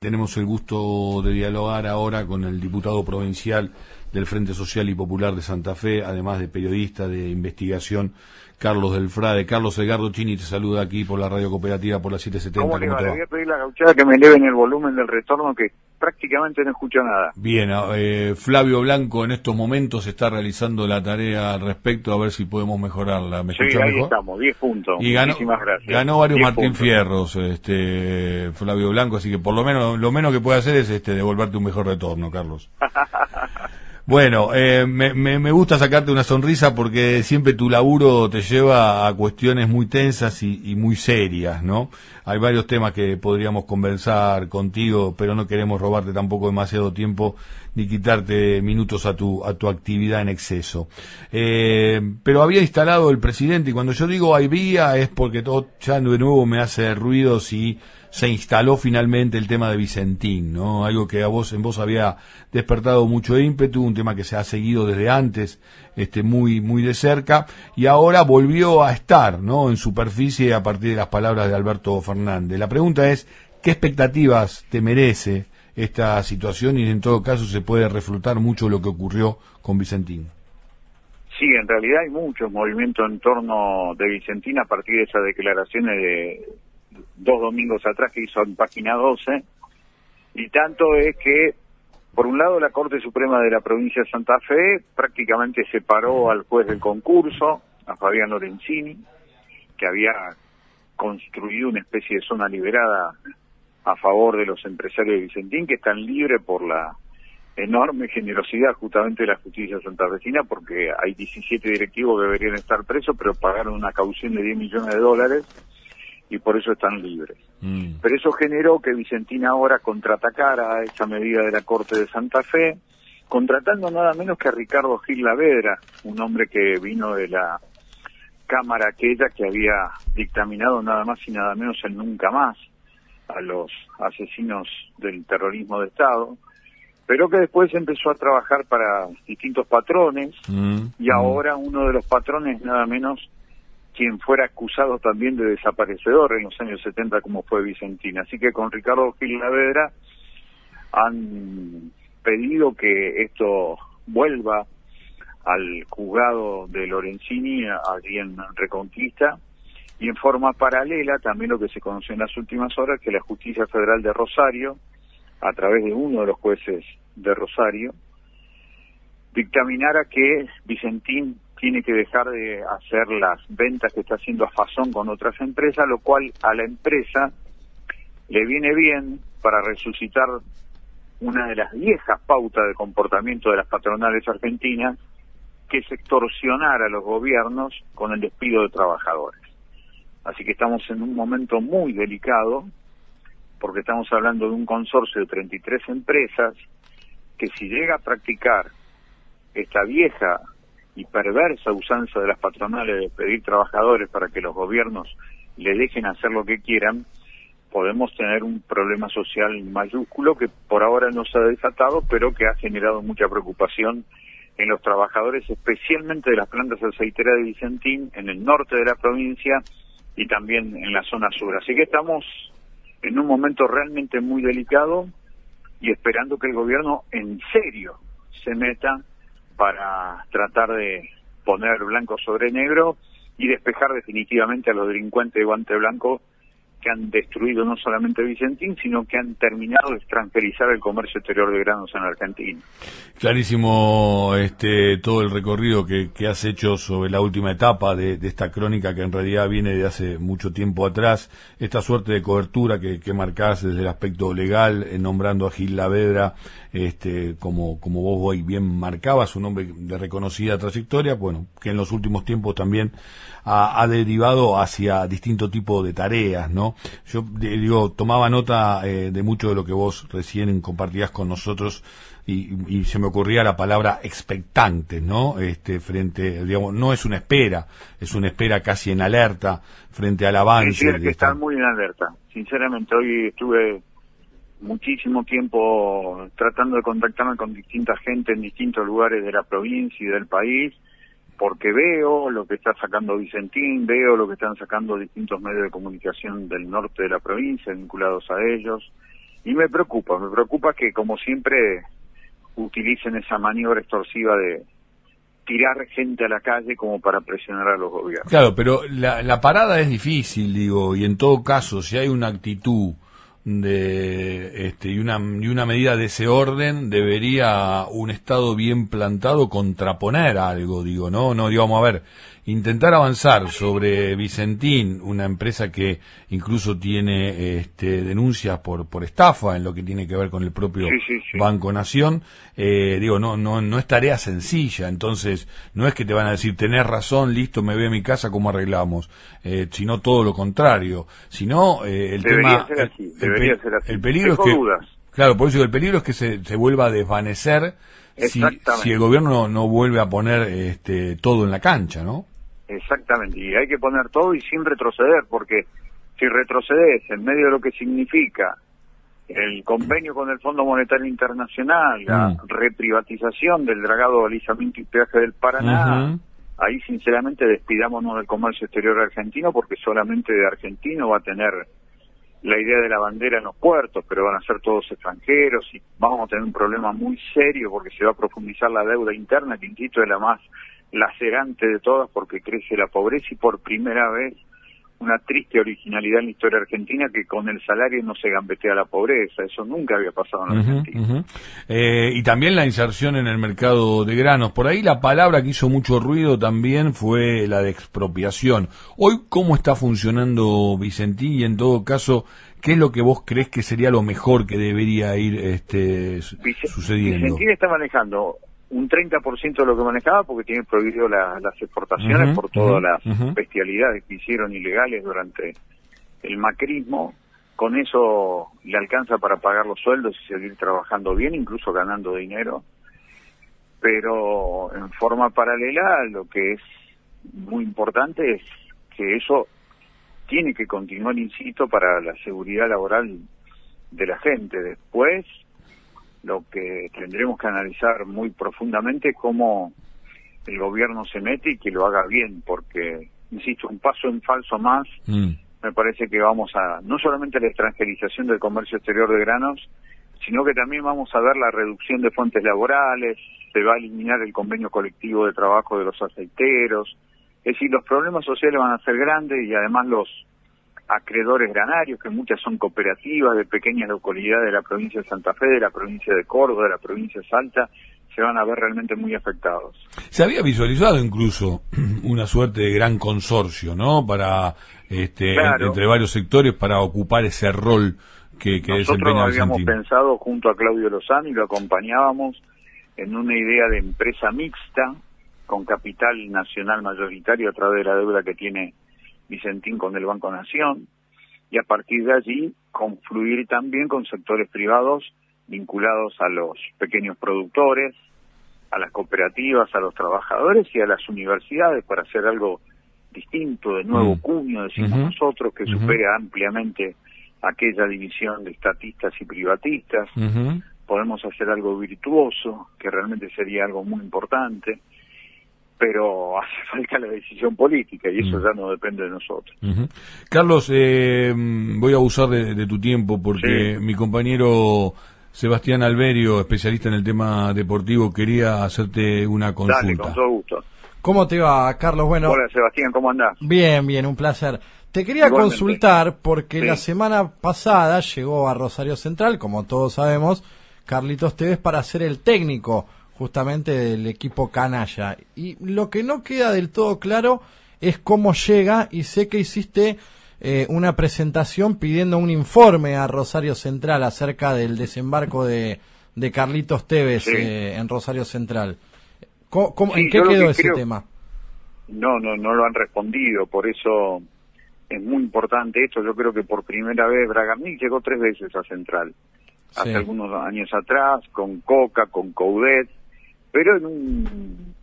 Tenemos el gusto de dialogar ahora con el diputado provincial del Frente Social y Popular de Santa Fe, además de periodista de investigación, Carlos del Frade. Carlos Edgardo Chini te saluda aquí por la radio cooperativa por la 770. ¿Cómo, ¿Cómo le, voy a pedir la gauchada que me eleven el volumen del retorno que prácticamente no escucho nada. Bien, eh, Flavio Blanco en estos momentos está realizando la tarea al respecto a ver si podemos mejorarla. ¿Me sí, ahí estamos, 10 puntos. Y ganó, gracias. ganó varios Martín Fierros, este, Flavio Blanco, así que por lo menos lo menos que puede hacer es este devolverte un mejor retorno, Carlos. Bueno, eh, me, me, gusta sacarte una sonrisa porque siempre tu laburo te lleva a cuestiones muy tensas y, y, muy serias, ¿no? Hay varios temas que podríamos conversar contigo, pero no queremos robarte tampoco demasiado tiempo ni quitarte minutos a tu, a tu actividad en exceso. Eh, pero había instalado el presidente y cuando yo digo había es porque todo ya de nuevo me hace ruido si se instaló finalmente el tema de Vicentín, ¿no? Algo que a vos, en vos había despertado mucho ímpetu, un tema que se ha seguido desde antes, este, muy, muy de cerca, y ahora volvió a estar, ¿no? En superficie a partir de las palabras de Alberto Fernández. La pregunta es, ¿qué expectativas te merece esta situación y en todo caso se puede reflotar mucho lo que ocurrió con Vicentín? Sí, en realidad hay muchos movimientos en torno de Vicentín a partir de esas declaraciones de dos domingos atrás que hizo en página 12, y tanto es que, por un lado, la Corte Suprema de la provincia de Santa Fe prácticamente separó al juez del concurso, a Fabián Lorenzini, que había construido una especie de zona liberada a favor de los empresarios de Vicentín, que están libres por la enorme generosidad justamente de la justicia santafesina, porque hay 17 directivos que deberían estar presos, pero pagaron una caución de 10 millones de dólares y por eso están libres. Mm. Pero eso generó que Vicentina ahora contraatacara a esa medida de la Corte de Santa Fe, contratando nada menos que a Ricardo Gil Lavedra, un hombre que vino de la Cámara aquella que había dictaminado nada más y nada menos en nunca más a los asesinos del terrorismo de Estado, pero que después empezó a trabajar para distintos patrones mm. y ahora uno de los patrones nada menos quien fuera acusado también de desaparecedor en los años 70 como fue Vicentina. Así que con Ricardo Gil Lavedra han pedido que esto vuelva al juzgado de Lorenzini allí en Reconquista. Y en forma paralela también lo que se conoció en las últimas horas que la Justicia Federal de Rosario a través de uno de los jueces de Rosario dictaminara que Vicentín tiene que dejar de hacer las ventas que está haciendo a Fazón con otras empresas, lo cual a la empresa le viene bien para resucitar una de las viejas pautas de comportamiento de las patronales argentinas, que es extorsionar a los gobiernos con el despido de trabajadores. Así que estamos en un momento muy delicado, porque estamos hablando de un consorcio de 33 empresas, que si llega a practicar esta vieja y perversa usanza de las patronales de pedir trabajadores para que los gobiernos le dejen hacer lo que quieran, podemos tener un problema social mayúsculo que por ahora no se ha desatado, pero que ha generado mucha preocupación en los trabajadores, especialmente de las plantas aceiteras de Vicentín, en el norte de la provincia y también en la zona sur. Así que estamos en un momento realmente muy delicado y esperando que el gobierno en serio se meta para tratar de poner blanco sobre negro y despejar definitivamente a los delincuentes de guante blanco que han destruido no solamente Vicentín, sino que han terminado de extranjerizar el comercio exterior de granos en Argentina. Clarísimo este todo el recorrido que, que has hecho sobre la última etapa de, de, esta crónica que en realidad viene de hace mucho tiempo atrás, esta suerte de cobertura que, que marcás desde el aspecto legal, eh, nombrando a Gil Lavedra este, como, como vos hoy bien marcabas, un hombre de reconocida trayectoria, bueno, que en los últimos tiempos también ha, ha derivado hacia distinto tipo de tareas, ¿no? Yo digo, tomaba nota eh, de mucho de lo que vos recién compartías con nosotros y, y, se me ocurría la palabra expectante, ¿no? Este, frente, digamos, no es una espera, es una espera casi en alerta frente al avance. Sí, que estar muy en alerta. Sinceramente, hoy estuve muchísimo tiempo tratando de contactarme con distinta gente en distintos lugares de la provincia y del país porque veo lo que está sacando Vicentín, veo lo que están sacando distintos medios de comunicación del norte de la provincia vinculados a ellos, Y me preocupa, me preocupa que como siempre utilicen esa maniobra extorsiva de tirar gente a la calle como para presionar a los gobiernos. Claro, pero la, la parada es difícil, digo, y en todo caso, si hay una actitud de este y una y una medida de ese orden debería un estado bien plantado contraponer algo digo no no digamos a ver intentar avanzar sobre Vicentín, una empresa que incluso tiene este, denuncias por, por estafa en lo que tiene que ver con el propio Banco Nación, eh, digo, no, no, no es tarea sencilla, entonces no es que te van a decir, tenés razón, listo, me voy a mi casa, ¿cómo arreglamos? Eh, sino todo lo contrario, sino eh, el tema... el, peligro es que... Claro, por eso el peligro es que se, se vuelva a desvanecer si, si, el gobierno no, no, vuelve a poner este, todo en la cancha, ¿no? Exactamente, y hay que poner todo y sin retroceder, porque si retrocedes en medio de lo que significa el convenio con el Fondo Monetario Internacional, la mm. reprivatización del dragado alisamiento y peaje del Paraná, ahí sinceramente despidámonos del comercio exterior argentino porque solamente de argentino va a tener la idea de la bandera en los puertos, pero van a ser todos extranjeros y vamos a tener un problema muy serio porque se va a profundizar la deuda interna, que insisto es la más lacerante de todas porque crece la pobreza y por primera vez una triste originalidad en la historia argentina que con el salario no se gambetea la pobreza. Eso nunca había pasado en Argentina. Eh, y también la inserción en el mercado de granos. Por ahí la palabra que hizo mucho ruido también fue la de expropiación. Hoy, ¿cómo está funcionando Vicentín? Y en todo caso, ¿qué es lo que vos crees que sería lo mejor que debería ir este, sucediendo? Vicentín está manejando un 30% de lo que manejaba porque tiene prohibido las exportaciones por todas las bestialidades que hicieron ilegales durante el macrismo. Con eso le alcanza para pagar los sueldos y seguir trabajando bien, incluso ganando dinero. Pero en forma paralela, lo que es muy importante es que eso tiene que continuar, insisto, para la seguridad laboral de la gente. Después, lo que tendremos que analizar muy profundamente es cómo el gobierno se mete y que lo haga bien, porque, insisto, un paso en falso más, mm. me parece que vamos a, no solamente la extranjerización del comercio exterior de granos, sino que también vamos a ver la reducción de fuentes laborales, se va a eliminar el convenio colectivo de trabajo de los aceiteros, es decir, los problemas sociales van a ser grandes y además los acreedores granarios, que muchas son cooperativas de pequeñas localidades de la provincia de Santa Fe, de la provincia de Córdoba, de la provincia de Salta, se van a ver realmente muy afectados. Se había visualizado incluso una suerte de gran consorcio, ¿no? Para, este, entre varios sectores para ocupar ese rol que, que Nosotros habíamos pensado junto a Claudio Lozano y lo acompañábamos en una idea de empresa mixta con capital nacional mayoritario a través de la deuda que tiene Vicentín con el Banco Nación y a partir de allí confluir también con sectores privados vinculados a los pequeños productores, a las cooperativas, a los trabajadores y a las universidades para hacer algo distinto, de nuevo mm. cuño, decimos nosotros, que supere ampliamente aquella división de estatistas y privatistas. Podemos hacer algo virtuoso, que realmente sería algo muy importante pero hace falta la decisión política y eso mm. ya no depende de nosotros. Carlos, eh, voy a abusar de, tu tiempo porque mi compañero Sebastián Alberio, especialista en el tema deportivo, quería hacerte una consulta. Dale, con todo gusto. ¿Cómo te va, Carlos? Bueno, Hola, Sebastián, ¿cómo andás? Bien, bien, un placer. Te quería consultar porque la semana pasada llegó a Rosario Central, como todos sabemos, Carlitos Tevez para ser el técnico justamente del equipo canalla. Y lo que no queda del todo claro es cómo llega y sé que hiciste eh, una presentación pidiendo un informe a Rosario Central acerca del desembarco de, de Carlitos Tevez eh, en Rosario Central. ¿Cómo, ¿En qué quedó ese tema? No, no, no lo han respondido, por eso es muy importante esto. Yo creo que por primera vez Bragamil llegó tres veces a Central. Hace algunos años atrás, con Coca, con Coudet, pero en un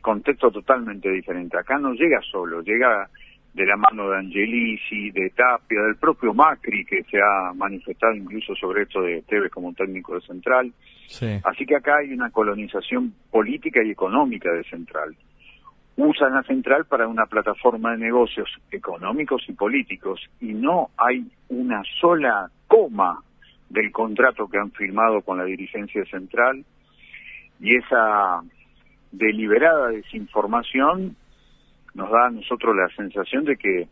contexto totalmente diferente. Acá no llega solo, llega de la mano de Angelici, de Tapia, del propio Macri, que se ha manifestado incluso sobre esto de Tevez como técnico de Central. Así que acá hay una colonización política y económica de Central. Usan a Central para una plataforma de negocios económicos y políticos y no hay una sola coma del contrato que han firmado con la dirigencia central y esa deliberada desinformación nos da a nosotros la sensación de que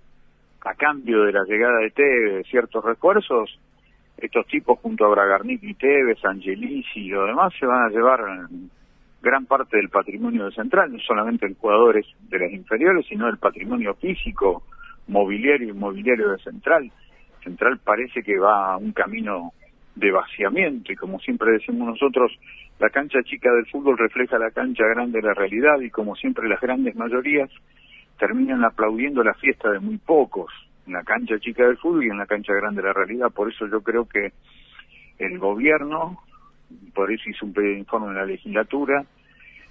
a cambio de la llegada de Tevez, ciertos refuerzos, estos tipos junto a Bragarnik y Tevez, Angelisi y lo demás se van a llevar gran parte del patrimonio de Central, no solamente el jugadores de las inferiores, sino el patrimonio físico, mobiliario y inmobiliario de Central. Central parece que va a un camino de vaciamiento y como siempre decimos nosotros, la cancha chica del fútbol refleja la cancha grande de la realidad y como siempre las grandes mayorías terminan aplaudiendo la fiesta de muy pocos en la cancha chica del fútbol y en la cancha grande de la realidad. Por eso yo creo que el gobierno, por eso hizo un informe en la legislatura,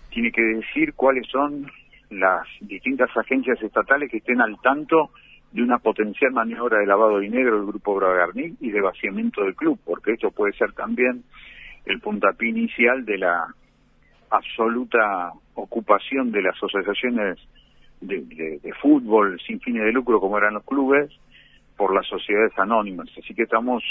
tiene que decir cuáles son las distintas agencias estatales que estén al tanto de una potencial maniobra de lavado de dinero del Grupo Bragarnik y de vaciamiento del club, porque esto puede ser también el puntapié inicial de la absoluta ocupación de las asociaciones de, fútbol sin fines de lucro como eran los clubes por las sociedades anónimas. Así que estamos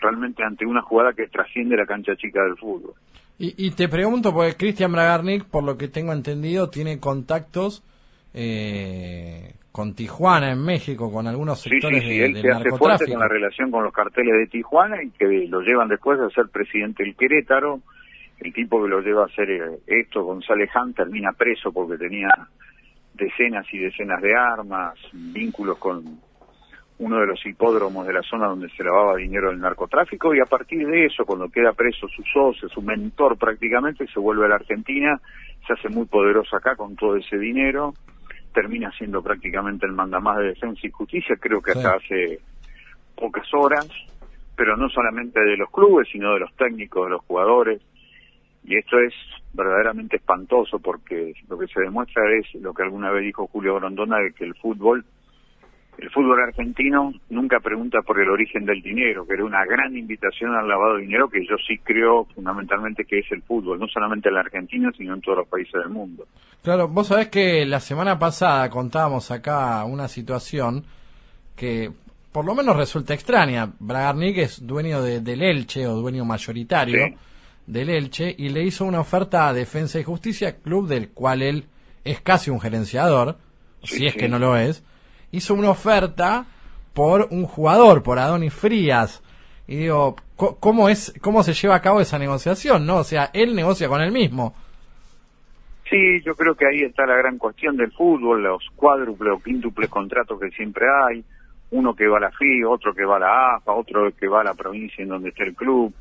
realmente ante una jugada que trasciende la cancha chica del fútbol. Y, te pregunto, porque Cristian Bragarnik, por lo que tengo entendido, tiene contactos eh, con Tijuana en México, con algunos sectores sí, sí, él se hace fuerte con la relación con los carteles de Tijuana y que lo llevan después a ser presidente del Querétaro. El tipo que lo lleva a hacer eh, esto, González Han, termina preso porque tenía decenas y decenas de armas, vínculos con uno de los hipódromos de la zona donde se lavaba dinero del narcotráfico y a partir de eso, cuando queda preso su socio, su mentor prácticamente, se vuelve a la Argentina, se hace muy poderoso acá con todo ese dinero, termina siendo prácticamente el mandamás de Defensa y Justicia, creo que hasta hace pocas horas, pero no solamente de los clubes, sino de los técnicos, de los jugadores, y esto es verdaderamente espantoso porque lo que se demuestra es lo que alguna vez dijo Julio Grondona de que el fútbol el fútbol argentino nunca pregunta por el origen del dinero, que era una gran invitación al lavado de dinero que yo sí creo fundamentalmente que es el fútbol, no solamente en la Argentina, sino en todos los países del mundo. Claro, vos sabés que la semana pasada contábamos acá una situación que por lo menos resulta extraña. Bragarnik es dueño de, del Elche o dueño mayoritario del Elche y le hizo una oferta a Defensa y Justicia, club del cual él es casi un gerenciador, si es que no lo es, hizo una oferta por un jugador, por Adonis Frías. Y digo, ¿cómo, es, ¿cómo se lleva a cabo esa negociación? no O sea, él negocia con él mismo. Sí, yo creo que ahí está la gran cuestión del fútbol, los cuádruples o quíntuples contratos que siempre hay, uno que va a la FI, otro que va a la AFA, otro que va a la provincia en donde está el club,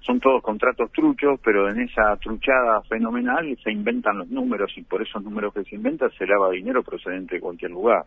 son todos contratos truchos, pero en esa truchada fenomenal se inventan los números y por esos números que se inventan se lava dinero procedente de cualquier lugar.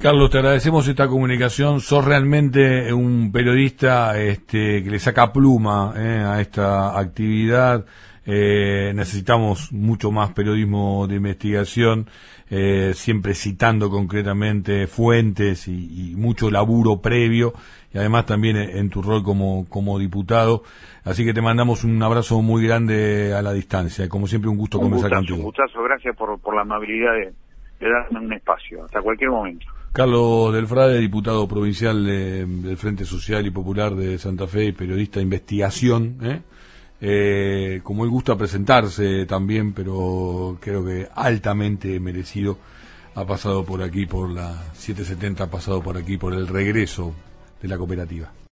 Carlos, te agradecemos esta comunicación. Sos realmente un periodista este, que le saca pluma eh, a esta actividad. Eh, necesitamos mucho más periodismo de investigación, eh, siempre citando concretamente fuentes y, mucho laburo previo, y además también en tu rol como, como diputado. Así que te mandamos un abrazo muy grande a la distancia. Como siempre, un gusto conversar contigo. Un gustazo, gracias por, por la amabilidad de, de darme un espacio. Hasta cualquier momento. Carlos Delfrade, diputado provincial del Frente Social y Popular de Santa Fe y periodista de investigación, ¿eh? Eh, como él gusta presentarse también, pero creo que altamente merecido, ha pasado por aquí, por la 770, ha pasado por aquí, por el regreso de la cooperativa.